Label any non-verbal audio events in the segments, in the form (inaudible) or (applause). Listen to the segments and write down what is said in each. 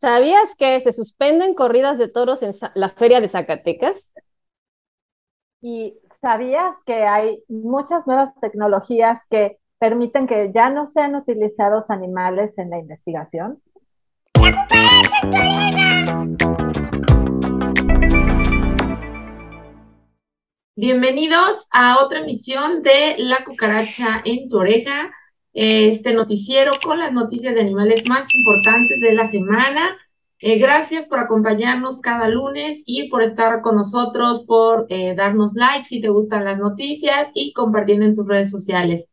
¿Sabías que se suspenden corridas de toros en la feria de Zacatecas? ¿Y sabías que hay muchas nuevas tecnologías que permiten que ya no sean utilizados animales en la investigación? Bienvenidos a otra emisión de La cucaracha en tu oreja, este noticiero con las noticias de animales más importantes de la semana. Eh, gracias por acompañarnos cada lunes y por estar con nosotros, por eh, darnos like si te gustan las noticias y compartiendo en tus redes sociales.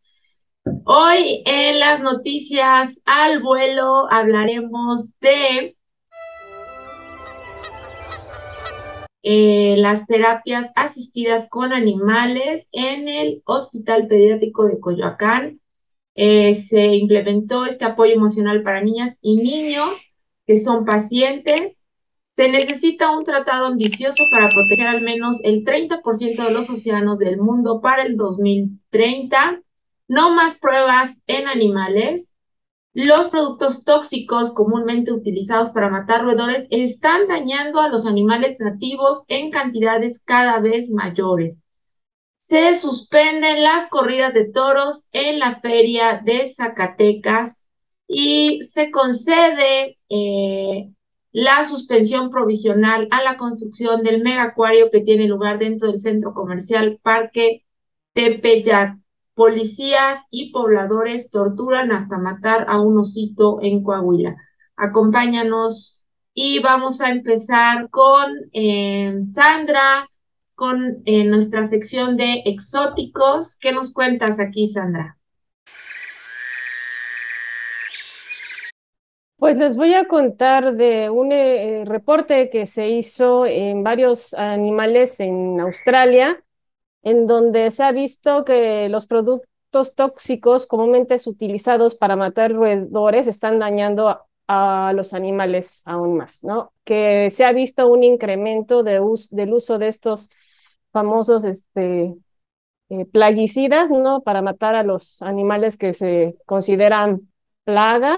Hoy en las noticias al vuelo hablaremos de Eh, las terapias asistidas con animales en el Hospital Pediátrico de Coyoacán. Eh, se implementó este apoyo emocional para niñas y niños que son pacientes. Se necesita un tratado ambicioso para proteger al menos el 30% de los océanos del mundo para el 2030. No más pruebas en animales. Los productos tóxicos comúnmente utilizados para matar roedores están dañando a los animales nativos en cantidades cada vez mayores. Se suspenden las corridas de toros en la feria de Zacatecas y se concede eh, la suspensión provisional a la construcción del megacuario que tiene lugar dentro del centro comercial Parque Tepeyac. Policías y pobladores torturan hasta matar a un osito en Coahuila. Acompáñanos y vamos a empezar con eh, Sandra, con eh, nuestra sección de exóticos. ¿Qué nos cuentas aquí, Sandra? Pues les voy a contar de un eh, reporte que se hizo en varios animales en Australia en donde se ha visto que los productos tóxicos comúnmente utilizados para matar roedores están dañando a, los animales aún más, ¿no? Que se ha visto un incremento de del uso de estos famosos este, eh, plaguicidas, ¿no? Para matar a los animales que se consideran plaga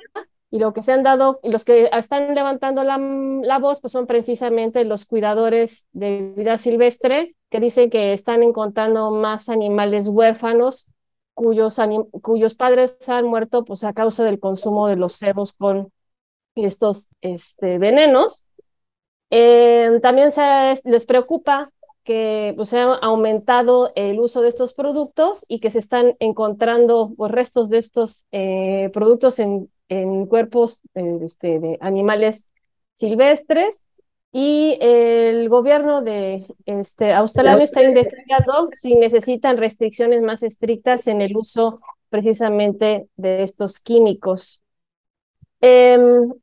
y lo que se han dado, y los que están levantando la, la, voz, pues son precisamente los cuidadores de vida silvestre, que dicen que están encontrando más animales huérfanos cuyos, cuyos padres han muerto pues, a causa del consumo de los cebos con estos este, venenos. Eh, también se, les preocupa que pues, se ha aumentado el uso de estos productos y que se están encontrando pues, restos de estos eh, productos en en cuerpos eh, este, de animales silvestres y el gobierno de este, australiano está investigando si necesitan restricciones más estrictas en el uso precisamente de estos químicos. Em,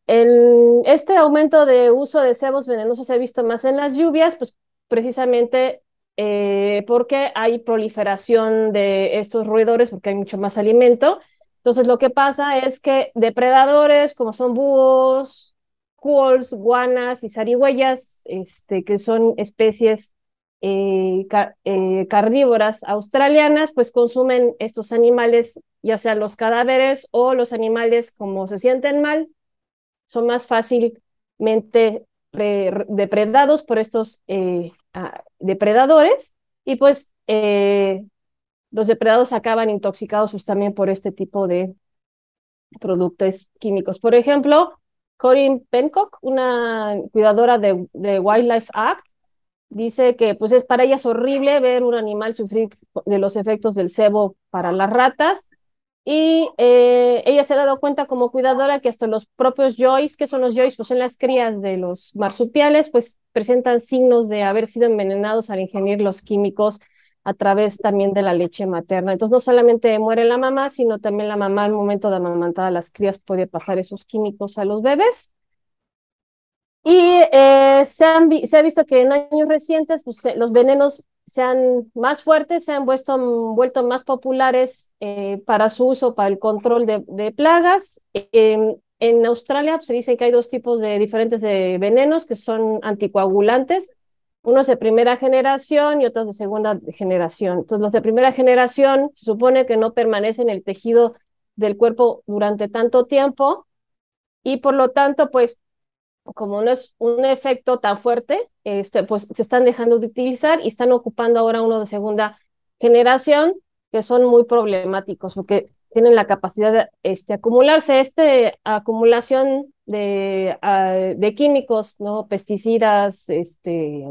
este aumento de uso de cebos venenosos se ha visto más en las lluvias, pues precisamente eh, porque hay proliferación de estos roedores, porque hay mucho más alimento, entonces, lo que pasa es que depredadores como son búhos, cuols, guanas y zarigüeyas, este, que son especies eh, eh, carnívoras australianas, pues consumen estos animales, ya sean los cadáveres o los animales como se sienten mal, son más fácilmente depredados por estos eh, depredadores y pues los depredados acaban intoxicados pues, también por este tipo de productos químicos. Por ejemplo, Corinne Pencock, una cuidadora de, Wildlife Act, dice que pues es para ella es horrible ver un animal sufrir de los efectos del cebo para las ratas y eh, ella se ha dado cuenta como cuidadora que hasta los propios joys, que son los joys, pues son las crías de los marsupiales, pues presentan signos de haber sido envenenados al ingerir los químicos a través también de la leche materna. Entonces, no solamente muere la mamá, sino también la mamá al momento de amamantar a las crías puede pasar esos químicos a los bebés. Y eh, se, ha visto que en años recientes pues, los venenos se han más fuertes, se han vuelto, vuelto más populares eh, para su uso, para el control de, plagas. Em, en Australia pues, se dice que hay dos tipos de diferentes de venenos que son anticoagulantes unos de primera generación y otros de segunda generación. Entonces, los de primera generación se supone que no permanecen en el tejido del cuerpo durante tanto tiempo y por lo tanto, pues como no es un efecto tan fuerte, este, pues se están dejando de utilizar y están ocupando ahora uno de segunda generación que son muy problemáticos porque tienen la capacidad de este, acumularse. Esta acumulación de, uh, de químicos, ¿no? pesticidas, este,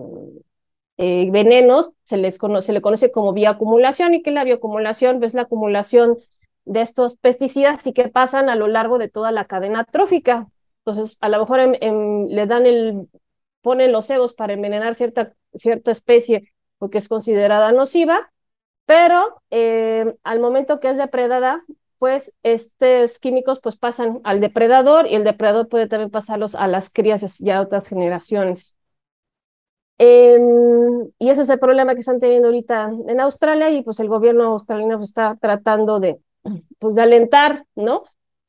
eh, venenos, se, les conoce, se le conoce como bioacumulación y que la bioacumulación es la acumulación de estos pesticidas y que pasan a lo largo de toda la cadena trófica. Entonces, a lo mejor en, en, le dan el, ponen los cebos para envenenar cierta, cierta especie porque es considerada nociva, pero eh, al momento que es depredada, pues estos químicos pues pasan al depredador y el depredador puede también pasarlos a las crías y a otras generaciones. Eh, y ese es el problema que están teniendo ahorita en Australia y pues el gobierno australiano está tratando de, pues, de alentar, ¿no?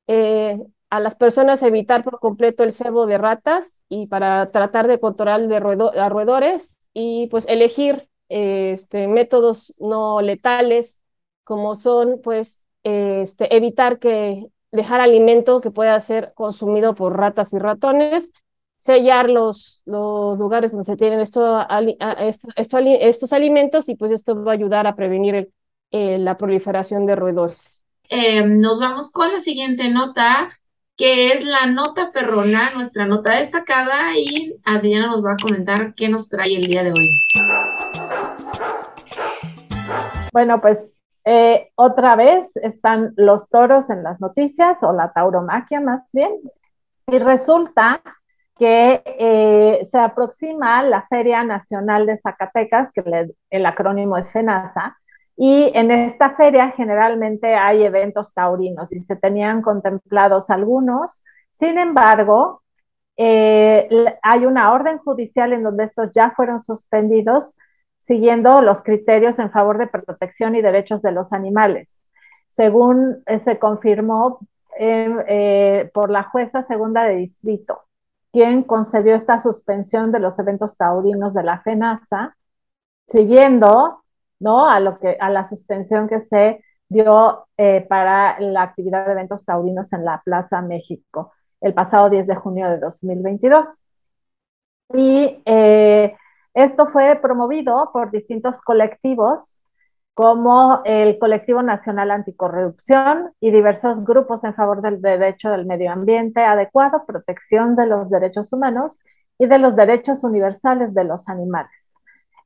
Eh, a las personas evitar por completo el cebo de ratas y para tratar de controlar de a roedores y pues elegir este, métodos no letales como son pues este, evitar que dejar alimento que pueda ser consumido por ratas y ratones sellar los, los lugares donde se tienen esto, esto, esto, estos alimentos y pues esto va a ayudar a prevenir eh, la proliferación de roedores. Eh, nos vamos con la siguiente nota, que es la nota perrona, nuestra nota destacada, y Adriana nos va a comentar qué nos trae el día de hoy. Bueno, pues eh, otra vez están los toros en las noticias, o la tauromaquia más bien, y resulta que eh, se aproxima la Feria Nacional de Zacatecas, que le, el acrónimo es FENASA, y en esta feria generalmente hay eventos taurinos y se tenían contemplados algunos. Sin embargo, eh, hay una orden judicial en donde estos ya fueron suspendidos siguiendo los criterios en favor de protección y derechos de los animales. Según eh, se confirmó eh, por la jueza segunda de distrito quien concedió esta suspensión de los eventos taurinos de la FENASA, siguiendo ¿no? a, lo que, a la suspensión que se dio eh, para la actividad de eventos taurinos en la Plaza México el pasado 10 de junio de 2022. Y eh, esto fue promovido por distintos colectivos como el Colectivo Nacional Anticorrupción y diversos grupos en favor del derecho del medio ambiente adecuado, protección de los derechos humanos y de los derechos universales de los animales.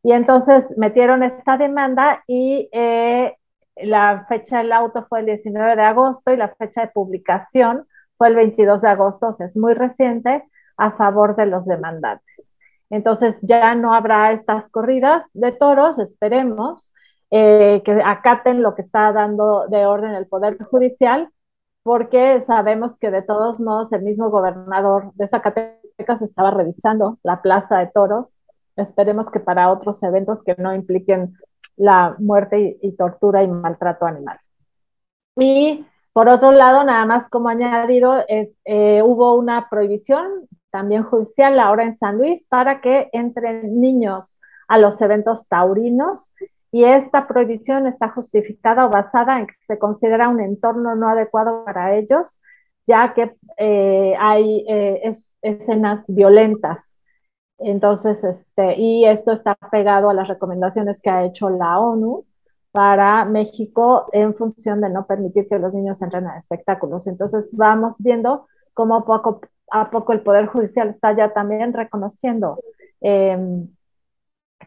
Y entonces metieron esta demanda y eh, la fecha del auto fue el 19 de agosto y la fecha de publicación fue el 22 de agosto, o sea, es muy reciente, a favor de los demandantes. Entonces ya no habrá estas corridas de toros, esperemos, eh, que acaten lo que está dando de orden el Poder Judicial, porque sabemos que de todos modos el mismo gobernador de Zacatecas estaba revisando la plaza de toros. Esperemos que para otros eventos que no impliquen la muerte y, tortura y maltrato animal. Y por otro lado, nada más como añadido, eh, hubo una prohibición también judicial ahora en San Luis para que entren niños a los eventos taurinos y esta prohibición está justificada o basada en que se considera un entorno no adecuado para ellos, ya que eh, hay eh, es, escenas violentas. Entonces, este, y esto está pegado a las recomendaciones que ha hecho la ONU para México en función de no permitir que los niños entren a espectáculos. Entonces, vamos viendo cómo poco a poco el Poder Judicial está ya también reconociendo eh,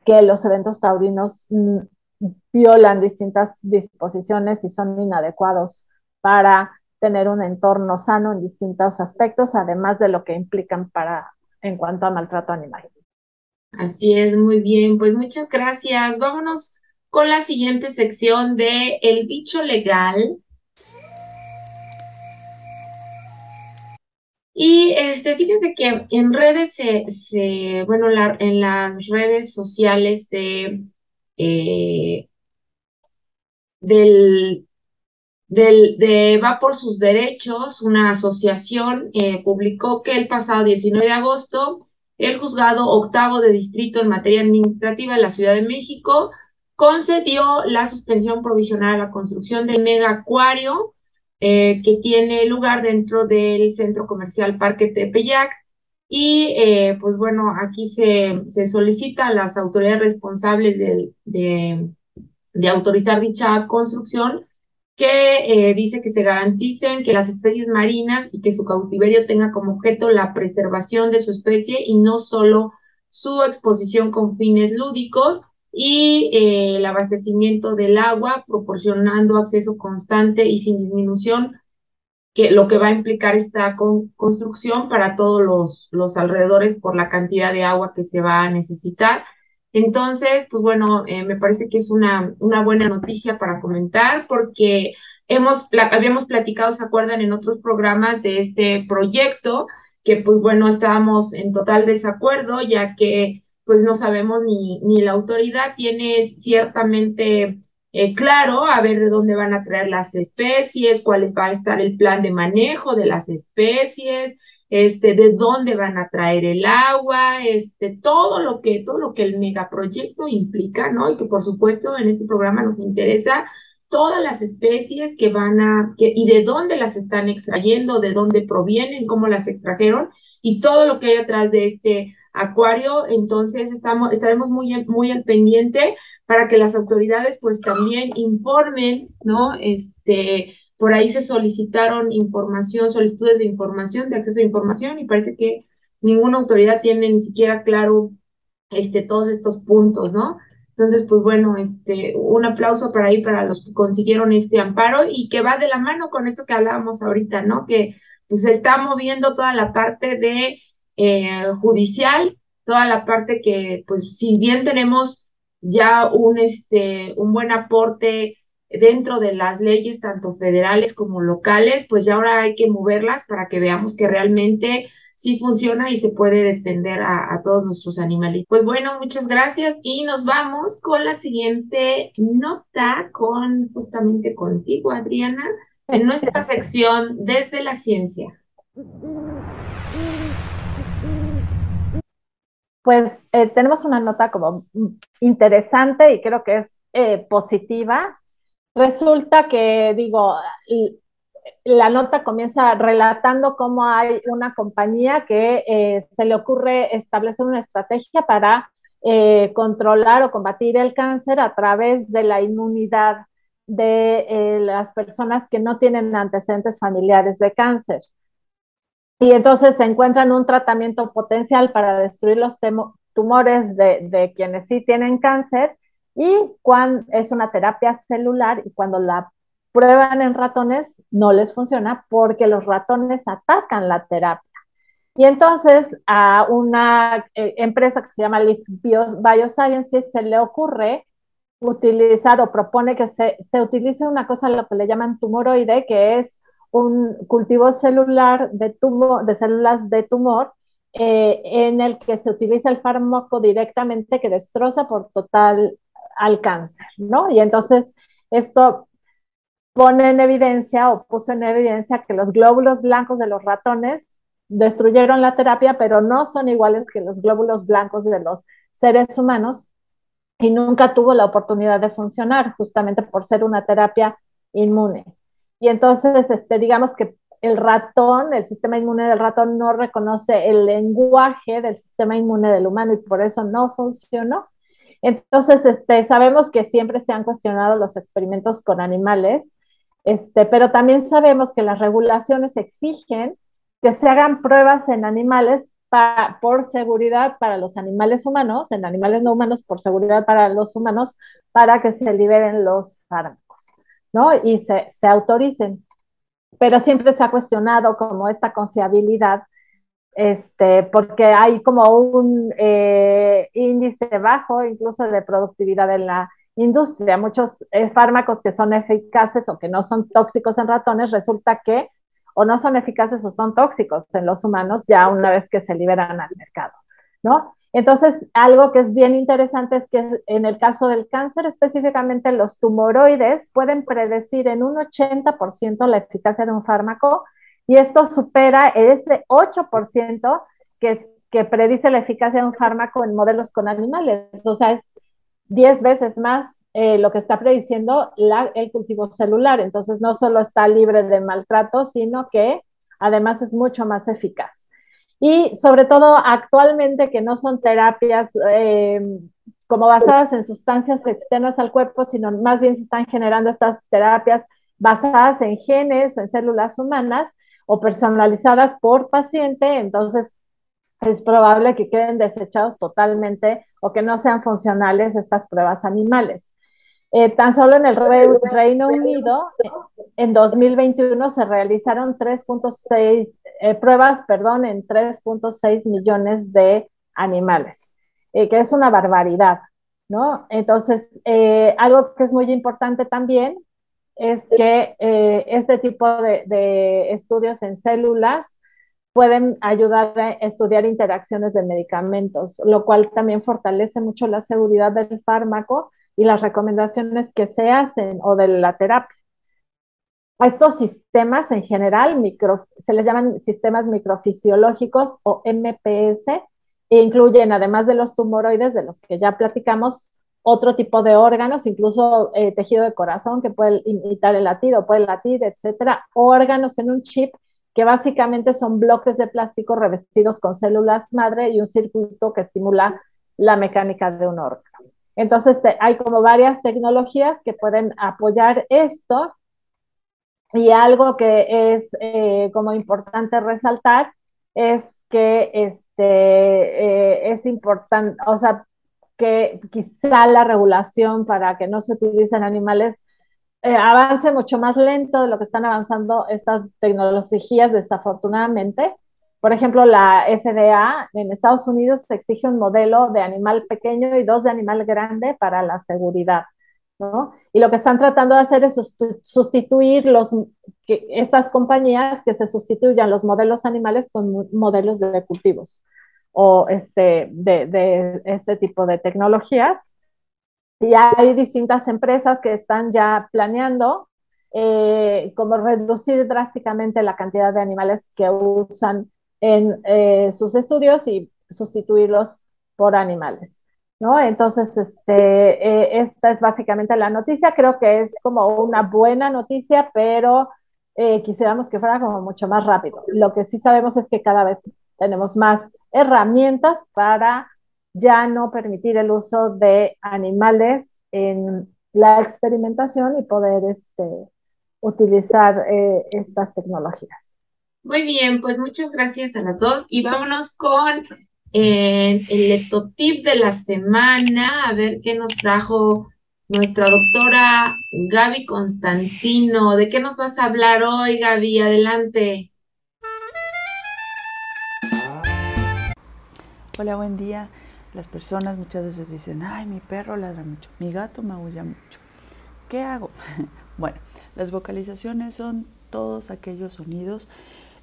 que los eventos taurinos mm, violan distintas disposiciones y son inadecuados para tener un entorno sano en distintos aspectos, además de lo que implican para en cuanto a maltrato animal. Así es, muy bien. Pues muchas gracias. Vámonos con la siguiente sección de El bicho legal. Y este, fíjense que en redes se, bueno, en las redes sociales de, eh, del, del, de Va por sus derechos, una asociación eh, publicó que el pasado 19 de agosto el juzgado octavo de distrito en materia administrativa de la Ciudad de México concedió la suspensión provisional a la construcción del mega acuario eh, que tiene lugar dentro del centro comercial Parque Tepeyac. Y eh, pues bueno, aquí se, se, solicita a las autoridades responsables de, de, de autorizar dicha construcción que eh, dice que se garanticen que las especies marinas y que su cautiverio tenga como objeto la preservación de su especie y no solo su exposición con fines lúdicos y eh, el abastecimiento del agua, proporcionando acceso constante y sin disminución, que lo que va a implicar esta construcción para todos los, los alrededores por la cantidad de agua que se va a necesitar. Entonces, pues bueno, eh, me parece que es una, una buena noticia para comentar porque hemos, habíamos platicado, ¿se acuerdan? En otros programas de este proyecto, que pues bueno, estábamos en total desacuerdo, ya que pues no sabemos ni, ni la autoridad tiene ciertamente eh, claro a ver de dónde van a traer las especies, cuál va a estar el plan de manejo de las especies, este, de dónde van a traer el agua, este, todo lo que, todo lo que el megaproyecto implica, ¿no? Y que por supuesto en este programa nos interesa todas las especies que van a, que, y de dónde las están extrayendo, de dónde provienen, cómo las extrajeron, y todo lo que hay atrás de este acuario. Entonces estamos, estaremos muy, muy al pendiente para que las autoridades pues también informen, ¿no? Este, por ahí se solicitaron información, solicitudes de información, de acceso a información, y parece que ninguna autoridad tiene ni siquiera claro este, todos estos puntos, ¿no? Entonces, pues bueno, este, un aplauso para ahí para los que consiguieron este amparo y que va de la mano con esto que hablábamos ahorita, ¿no? Que pues se está moviendo toda la parte de eh, judicial, toda la parte que, pues, si bien tenemos ya un, este, un buen aporte dentro de las leyes, tanto federales como locales, pues ya ahora hay que moverlas para que veamos que realmente sí funciona y se puede defender a, todos nuestros animales. Pues bueno, muchas gracias y nos vamos con la siguiente nota, con justamente contigo, Adriana, en nuestra sección desde la ciencia. Pues eh, tenemos una nota como interesante y creo que es eh, positiva Resulta que, digo, la nota comienza relatando cómo hay una compañía que eh, se le ocurre establecer una estrategia para eh, controlar o combatir el cáncer a través de la inmunidad de eh, las personas que no tienen antecedentes familiares de cáncer. Y entonces se encuentran un tratamiento potencial para destruir los tumores de quienes sí tienen cáncer y cuando es una terapia celular y cuando la prueban en ratones no les funciona porque los ratones atacan la terapia. Y entonces a una eh, empresa que se llama Biosciences se le ocurre utilizar o propone que se, se utilice una cosa lo que le llaman tumoroide, que es un cultivo celular de, de células de tumor eh, en el que se utiliza el fármaco directamente que destroza por total al cáncer, ¿no? Y entonces esto pone en evidencia o puso en evidencia que los glóbulos blancos de los ratones destruyeron la terapia, pero no son iguales que los glóbulos blancos de los seres humanos y nunca tuvo la oportunidad de funcionar justamente por ser una terapia inmune. Y entonces, este, digamos que el ratón, el sistema inmune del ratón no reconoce el lenguaje del sistema inmune del humano y por eso no funcionó. Entonces, este, sabemos que siempre se han cuestionado los experimentos con animales, este, pero también sabemos que las regulaciones exigen que se hagan pruebas en animales por seguridad para los animales humanos, en animales no humanos por seguridad para los humanos, para que se liberen los fármacos, ¿no? Y se, se autoricen. Pero siempre se ha cuestionado como esta confiabilidad este, porque hay como un eh, índice bajo incluso de productividad en la industria. Muchos eh, fármacos que son eficaces o que no son tóxicos en ratones, resulta que o no son eficaces o son tóxicos en los humanos ya una vez que se liberan al mercado, ¿no? Entonces, algo que es bien interesante es que en el caso del cáncer, específicamente los tumoroides pueden predecir en un 80% la eficacia de un fármaco y esto supera ese 8% que, que predice la eficacia de un fármaco en modelos con animales. O sea, es 10 veces más eh, lo que está prediciendo el cultivo celular. Entonces, no solo está libre de maltrato, sino que además es mucho más eficaz. y sobre todo actualmente que no son terapias eh, como basadas en sustancias externas al cuerpo, sino más bien se están generando estas terapias basadas en genes o en células humanas o personalizadas por paciente, entonces es probable que queden desechados totalmente o que no sean funcionales estas pruebas animales. Eh, tan solo en el Reino Unido, en 2021 se realizaron 3.6 eh, pruebas, perdón, en 3.6 millones de animales, eh, que es una barbaridad, ¿no? Entonces, algo que es muy importante también es que este tipo de, de estudios en células pueden ayudar a estudiar interacciones de medicamentos, lo cual también fortalece mucho la seguridad del fármaco y las recomendaciones que se hacen o de la terapia. estos sistemas en general micro, se les llaman sistemas microfisiológicos o MPS e incluyen, además de los tumoroides de los que ya platicamos, otro tipo de órganos, incluso eh, tejido de corazón que puede imitar el latido, puede latir, etcétera, órganos en un chip que básicamente son bloques de plástico revestidos con células madre y un circuito que estimula la mecánica de un órgano. Entonces, hay como varias tecnologías que pueden apoyar esto. Y algo que es eh, como importante resaltar es que este, eh, es importante, o sea, que quizá la regulación para que no se utilicen animales eh, avance mucho más lento de lo que están avanzando estas tecnologías, desafortunadamente. Por ejemplo, la FDA en Estados Unidos exige un modelo de animal pequeño y dos de animal grande para la seguridad. ¿no? Y lo que están tratando de hacer es sustituir los, que, estas compañías que se sustituyan los modelos animales con modelos de cultivos o este, de, de este tipo de tecnologías. Y hay distintas empresas que están ya planeando eh, como reducir drásticamente la cantidad de animales que usan en eh, sus estudios y sustituirlos por animales. ¿no? Entonces, este, eh, esta es básicamente la noticia. Creo que es como una buena noticia, pero eh, quisiéramos que fuera como mucho más rápido. Lo que sí sabemos es que cada vez tenemos más herramientas para ya no permitir el uso de animales en la experimentación y poder este, utilizar estas tecnologías. Muy bien, pues muchas gracias a las dos y vámonos con eh, el lectotip de la semana, a ver qué nos trajo nuestra doctora Gaby Constantino. ¿De qué nos vas a hablar hoy, Gaby? Adelante. Hola, buen día. Las personas muchas veces dicen, ay, mi perro ladra mucho, mi gato maulla mucho. ¿Qué hago? (laughs) bueno, las vocalizaciones son todos aquellos sonidos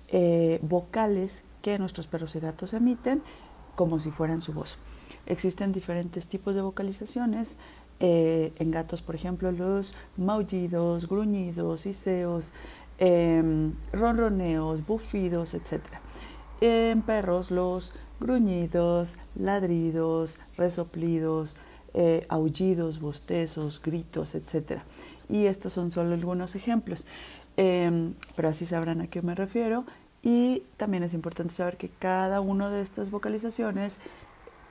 eh, vocales que nuestros perros y gatos emiten como si fueran su voz. Existen diferentes tipos de vocalizaciones. Eh, en gatos, por ejemplo, los maullidos, gruñidos, iseos, em, ronroneos, bufidos, etc. En perros, los gruñidos, ladridos, resoplidos, eh, aullidos, bostezos, gritos, etc. Y estos son solo algunos ejemplos. Em, pero así sabrán a qué me refiero. Y también es importante saber que cada una de estas vocalizaciones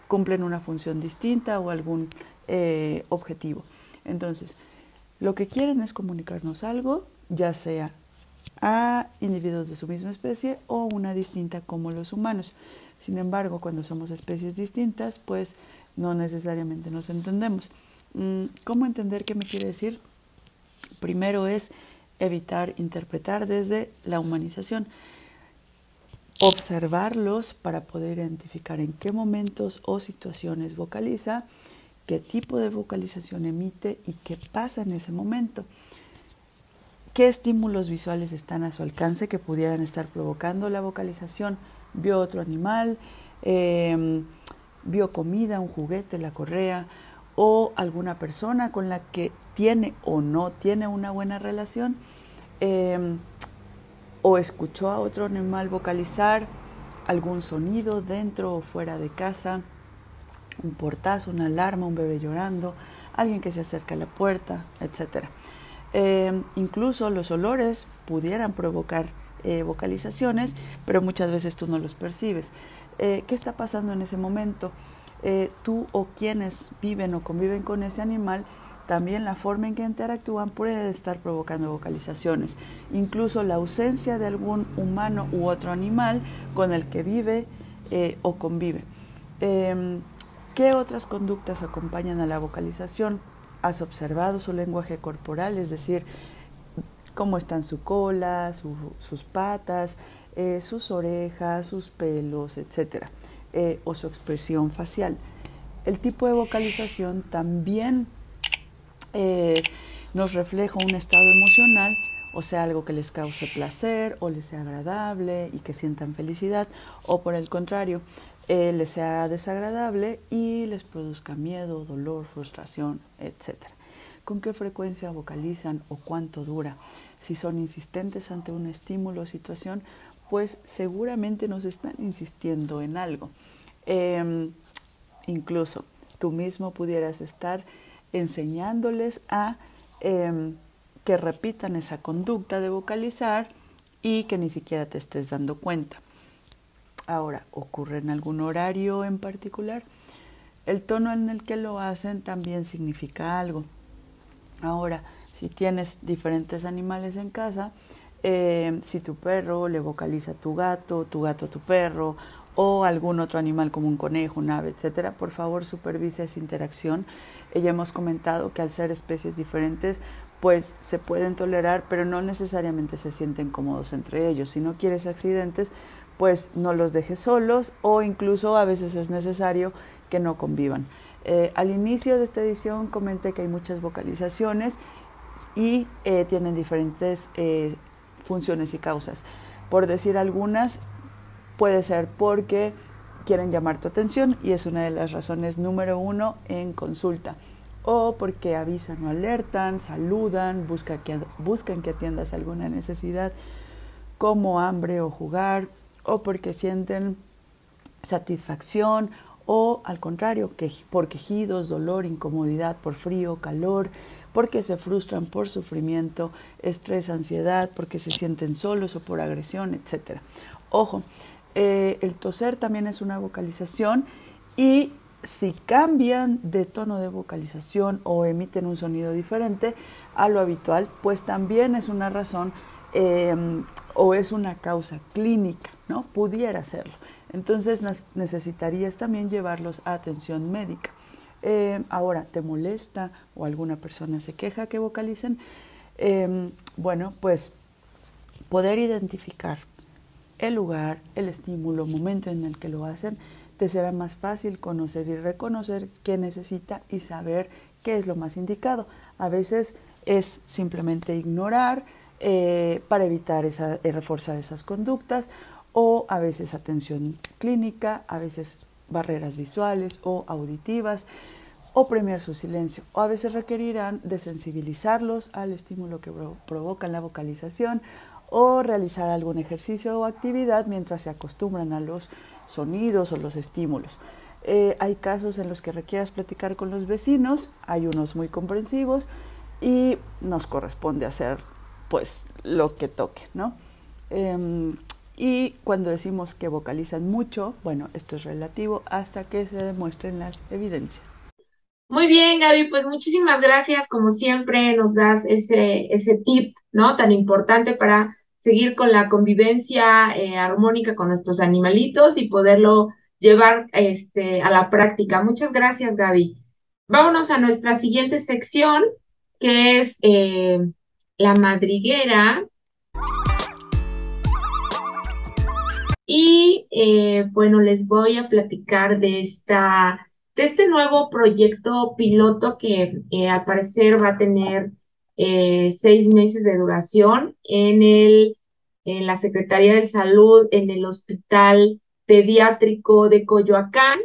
cumplen una función distinta o algún eh, objetivo. Entonces, lo que quieren es comunicarnos algo, ya sea a individuos de su misma especie o una distinta como los humanos. Sin embargo, cuando somos especies distintas, pues no necesariamente nos entendemos. Mm, ¿Cómo entender qué me quiere decir? Primero es evitar interpretar desde la humanización. Observarlos para poder identificar en qué momentos o situaciones vocaliza, qué tipo de vocalización emite y qué pasa en ese momento. ¿Qué estímulos visuales están a su alcance que pudieran estar provocando la vocalización? ¿Vio otro animal? Em, ¿Vio comida, un juguete, la correa? ¿O alguna persona con la que tiene o no tiene una buena relación, em, o escuchó a otro animal vocalizar algún sonido dentro o fuera de casa, un portazo, una alarma, un bebé llorando, alguien que se acerca a la puerta, etc. Em, incluso los olores pudieran provocar eh, vocalizaciones, pero muchas veces tú no los percibes. Eh, ¿Qué está pasando en ese momento? Eh, tú o quienes viven o conviven con ese animal, también la forma en que interactúan puede estar provocando vocalizaciones. Incluso la ausencia de algún humano u otro animal con el que vive o convive. Em, ¿Qué otras conductas acompañan a la vocalización? ¿Has observado su lenguaje corporal? Es decir, cómo están su cola, sus patas, eh, sus orejas, sus pelos, etcétera, eh, o su expresión facial. El tipo de vocalización también eh, nos refleja un estado emocional, o sea, algo que les cause placer o les sea agradable y que sientan felicidad, o por el contrario, les sea desagradable y les produzca miedo, dolor, frustración, etcétera. ¿Con qué frecuencia vocalizan o cuánto dura? Si son insistentes ante un estímulo o situación, pues seguramente nos están insistiendo en algo. Em, incluso tú mismo pudieras estar enseñándoles a em, que repitan esa conducta de vocalizar y que ni siquiera te estés dando cuenta. Ahora, ¿ocurre en algún horario en particular? El tono en el que lo hacen también significa algo. Ahora, si tienes diferentes animales en casa, eh, si tu perro le vocaliza a tu gato, tu gato a tu perro, o algún otro animal como un conejo, un ave, etcétera, por favor supervise esa interacción. Ya hemos comentado que al ser especies diferentes, pues se pueden tolerar, pero no necesariamente se sienten cómodos entre ellos. Si no quieres accidentes, pues no los dejes solos o incluso a veces es necesario que no convivan. Eh, al inicio de esta edición comenté que hay muchas vocalizaciones y eh, tienen diferentes eh, funciones y causas. Por decir algunas, puede ser porque quieren llamar tu atención y es una de las razones número uno en consulta. O porque avisan o alertan, saludan, buscan que, buscan que atiendas alguna necesidad como hambre o jugar, o porque sienten satisfacción o al contrario, que por quejidos, dolor, incomodidad, por frío, calor, porque se frustran por sufrimiento, estrés, ansiedad, porque se sienten solos o por agresión, etc. Ojo, eh, el toser también es una vocalización y si cambian de tono de vocalización o emiten un sonido diferente a lo habitual, pues también es una razón em, o es una causa clínica, ¿no? Pudiera serlo. Entonces necesitarías también llevarlos a atención médica. Eh, ahora, ¿te molesta o alguna persona se queja que vocalicen? Em, bueno, pues poder identificar el lugar, el estímulo, momento en el que lo hacen, te será más fácil conocer y reconocer qué necesita y saber qué es lo más indicado. A veces es simplemente ignorar eh, para evitar esa, eh, reforzar esas conductas o a veces atención clínica, a veces barreras visuales o auditivas, o premiar su silencio, o a veces requerirán de sensibilizarlos al estímulo que provoca la vocalización o realizar algún ejercicio o actividad mientras se acostumbran a los sonidos o los estímulos. Eh, hay casos en los que requieras platicar con los vecinos, hay unos muy comprensivos y nos corresponde hacer pues lo que toque, ¿no? Em, y cuando decimos que vocalizan mucho, bueno, esto es relativo hasta que se demuestren las evidencias. Muy bien, Gaby, pues muchísimas gracias. Como siempre, nos das ese, ese tip, ¿no? Tan importante para seguir con la convivencia eh, armónica con nuestros animalitos y poderlo llevar este, a la práctica. Muchas gracias, Gaby. Vámonos a nuestra siguiente sección, que es eh, la madriguera. Y eh, bueno, les voy a platicar de esta, de este nuevo proyecto piloto que eh, al parecer va a tener eh, seis meses de duración en el, en la Secretaría de Salud, en el Hospital Pediátrico de Coyoacán,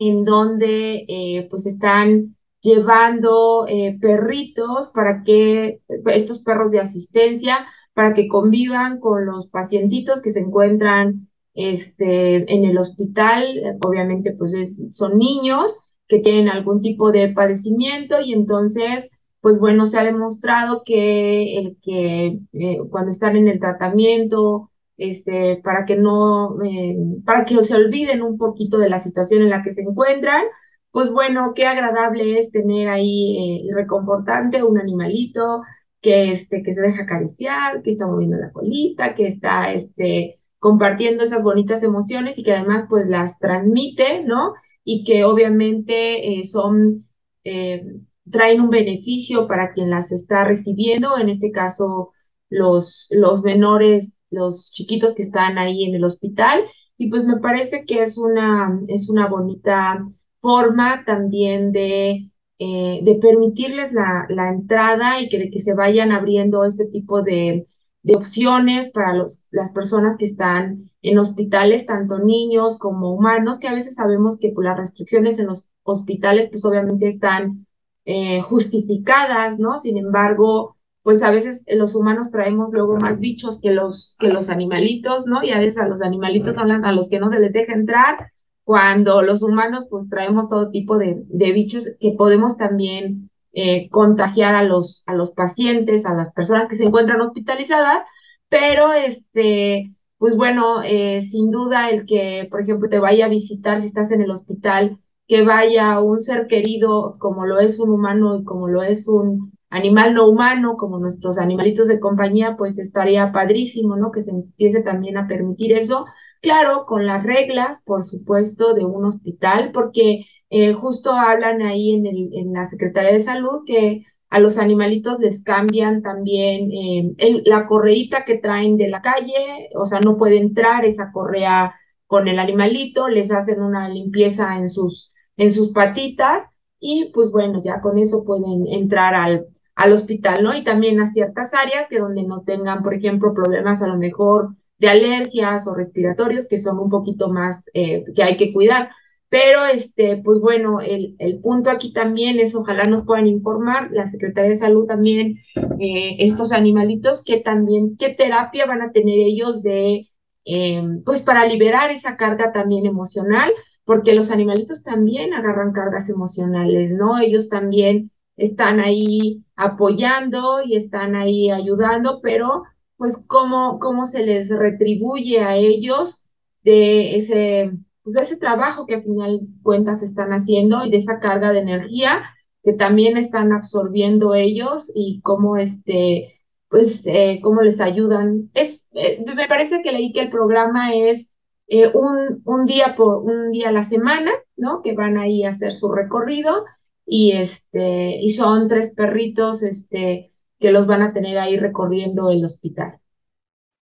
en donde pues están llevando perritos para que estos perros de asistencia para que convivan con los pacientitos que se encuentran este, en el hospital. Obviamente, pues son niños que tienen algún tipo de padecimiento y entonces pues bueno, se ha demostrado que el que eh, cuando están en el tratamiento, este, para que no, eh, para que se olviden un poquito de la situación en la que se encuentran, pues bueno, qué agradable es tener ahí eh, reconfortante, un animalito que, este, que se deja acariciar, que está moviendo la colita, que está este, compartiendo esas bonitas emociones y que además pues las transmite, ¿no? Y que obviamente eh, son, eh, traen un beneficio para quien las está recibiendo, en este caso los, los menores, los chiquitos que están ahí en el hospital. Y pues me parece que es una, es una bonita forma también de, eh, de permitirles la, la, entrada y que, de que se vayan abriendo este tipo de, de opciones para los, las personas que están en hospitales, tanto niños como humanos, que a veces sabemos que por las restricciones en los hospitales, pues obviamente están eh, justificadas, ¿no? Sin embargo, pues a veces los humanos traemos luego más bichos que los, que los animalitos, ¿no? Y a veces a los animalitos son a los que no se les deja entrar, cuando los humanos pues traemos todo tipo de, de bichos que podemos también eh, contagiar a los, a los pacientes, a las personas que se encuentran hospitalizadas, pero este, pues bueno, eh, sin duda el que, por ejemplo, te vaya a visitar si estás en el hospital, que vaya un ser querido como lo es un humano y como lo es un animal no humano, como nuestros animalitos de compañía, pues estaría padrísimo, ¿no? Que se empiece también a permitir eso. Claro, con las reglas, por supuesto, de un hospital, porque eh, justo hablan ahí en, el, en la Secretaría de Salud que a los animalitos les cambian también eh, la correíta que traen de la calle, o sea, no puede entrar esa correa con el animalito, les hacen una limpieza en sus, en sus patitas y pues bueno, ya con eso pueden entrar al, al hospital, ¿no? Y también a ciertas áreas que donde no tengan, por ejemplo, problemas a lo mejor de alergias o respiratorios que son un poquito más eh, que hay que cuidar. Pero, este, pues bueno, el, el, punto aquí también es, ojalá nos puedan informar, la Secretaría de Salud también, eh, estos animalitos, que también, qué terapia van a tener ellos de, eh, pues para liberar esa carga también emocional, porque los animalitos también agarran cargas emocionales, ¿no? Ellos también están ahí apoyando y están ahí ayudando, pero pues cómo, cómo se les retribuye a ellos de ese pues ese trabajo que al final cuentas están haciendo y de esa carga de energía que también están absorbiendo ellos y cómo este pues eh, cómo les ayudan. Es eh, me parece que leí que el programa es eh, un, un día por un día a la semana no que van ahí a hacer su recorrido y este y son tres perritos este que los van a tener ahí recorriendo el hospital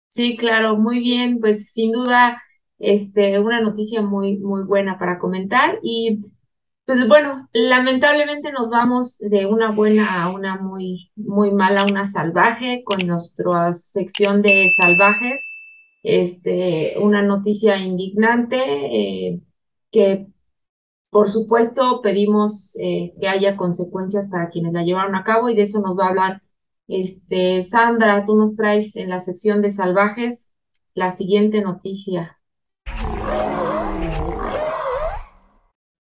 sí claro muy bien pues sin duda este, una noticia muy, muy buena para comentar. Y pues bueno, lamentablemente nos vamos de una buena a una muy, muy mala, una salvaje, con nuestra sección de salvajes. Este, una noticia indignante eh, que por supuesto pedimos eh, que haya consecuencias para quienes la llevaron a cabo y de eso nos va a hablar este, Sandra, tú nos traes en la sección de salvajes la siguiente noticia.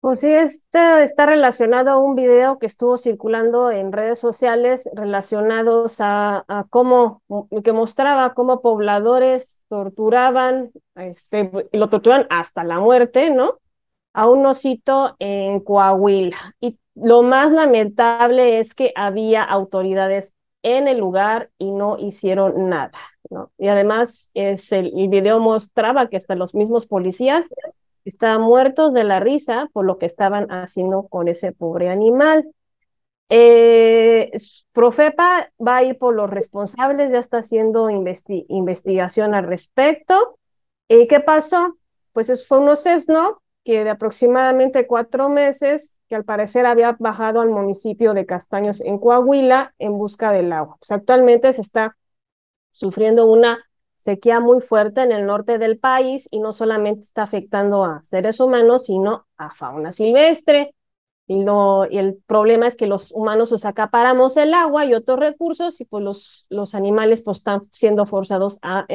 Pues sí, este está relacionado a un video que estuvo circulando en redes sociales relacionados a, cómo, que mostraba cómo pobladores torturaban, este, lo torturan hasta la muerte, ¿no? A un osito en Coahuila. Y lo más lamentable es que había autoridades en el lugar y no hicieron nada, ¿no? Y además es el, video mostraba que hasta los mismos policías estaban muertos de la risa por lo que estaban haciendo con ese pobre animal. Eh, Profepa va a ir por los responsables, ya está haciendo investigación al respecto. ¿Y qué pasó? Pues fue un sesno que de aproximadamente cuatro meses, que al parecer había bajado al municipio de Castaños en Coahuila en busca del agua. Pues actualmente se está sufriendo una sequía muy fuerte en el norte del país y no solamente está afectando a seres humanos, sino a fauna silvestre. Y, lo, y el problema es que los humanos os acaparamos el agua y otros recursos y pues los, los animales pues están siendo forzados a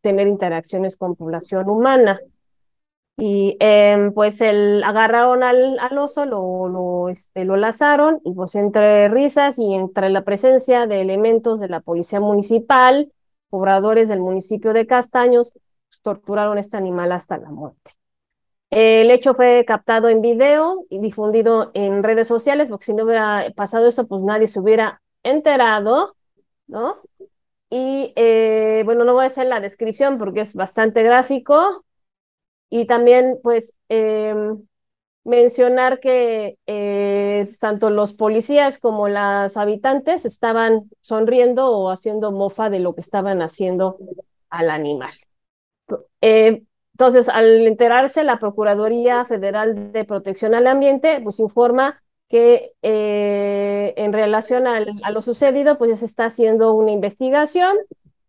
tener interacciones con población humana. Y em, pues el, agarraron al, al oso, lo, lo, este, lo lazaron y pues entre risas y entre la presencia de elementos de la policía municipal, pobladores del municipio de Castaños, pues, torturaron a este animal hasta la muerte. El hecho fue captado en video y difundido en redes sociales, porque si no hubiera pasado eso, pues nadie se hubiera enterado, ¿no? Y eh, bueno, no voy a hacer la descripción porque es bastante gráfico. Y también, pues, em, mencionar que eh, tanto los policías como los habitantes estaban sonriendo o haciendo mofa de lo que estaban haciendo al animal. Eh, entonces, al enterarse, la Procuraduría Federal de Protección al Ambiente, pues informa que eh, en relación a lo sucedido, pues ya se está haciendo una investigación.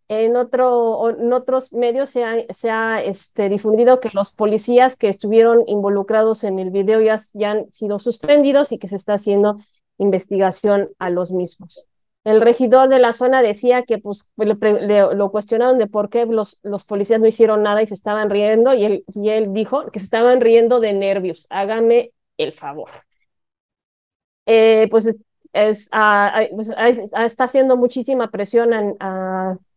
En, otro, en otros medios se ha, se ha este, difundido que los policías que estuvieron involucrados en el video ya, ya han sido suspendidos y que se está haciendo investigación a los mismos. El regidor de la zona decía que pues, lo cuestionaron de por qué los, los policías no hicieron nada y se estaban riendo y él, y él dijo que se estaban riendo de nervios. Hágame el favor. Eh, pues, es, pues, está haciendo muchísima presión en,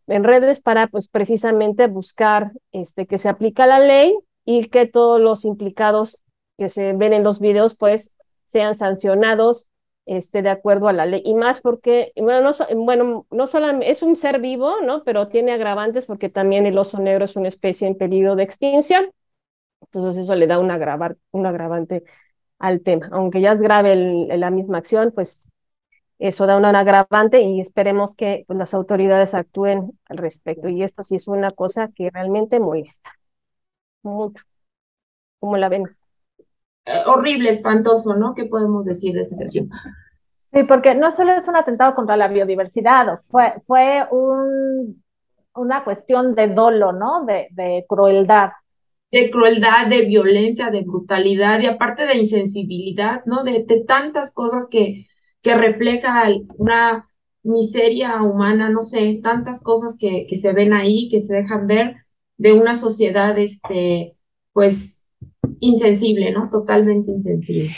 en, redes para pues precisamente buscar este, que se aplica la ley y que todos los implicados que se ven en los videos pues sean sancionados este, de acuerdo a la ley. Y más porque, bueno, no, bueno, no solamente es un ser vivo, ¿no? Pero tiene agravantes porque también el oso negro es una especie en peligro de extinción. Entonces eso le da un, agravar, un agravante al tema. Aunque ya es grave la misma acción, pues eso da un agravante y esperemos que pues, las autoridades actúen al respecto. Y esto sí es una cosa que realmente molesta mucho. ¿Cómo la ven? Eh, horrible, espantoso, ¿no? ¿Qué podemos decir de esta situación? Sí, porque no solo es un atentado contra la biodiversidad, fue, fue un, una cuestión de dolo, ¿no? De, de crueldad. De crueldad, de violencia, de brutalidad y aparte de insensibilidad, ¿no? De, de tantas cosas que, que refleja una miseria humana, no sé, tantas cosas que, que se ven ahí, que se dejan ver de una sociedad, este, pues, insensible, ¿no? Totalmente insensible.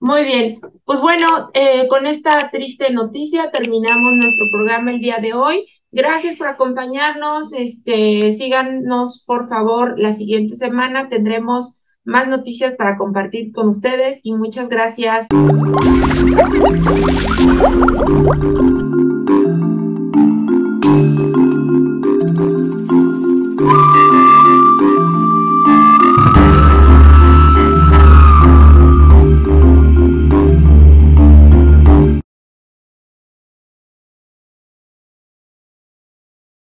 Muy bien, pues bueno, eh, con esta triste noticia terminamos nuestro programa el día de hoy. Gracias por acompañarnos. Este, síganos, por favor, la siguiente semana tendremos más noticias para compartir con ustedes y muchas gracias.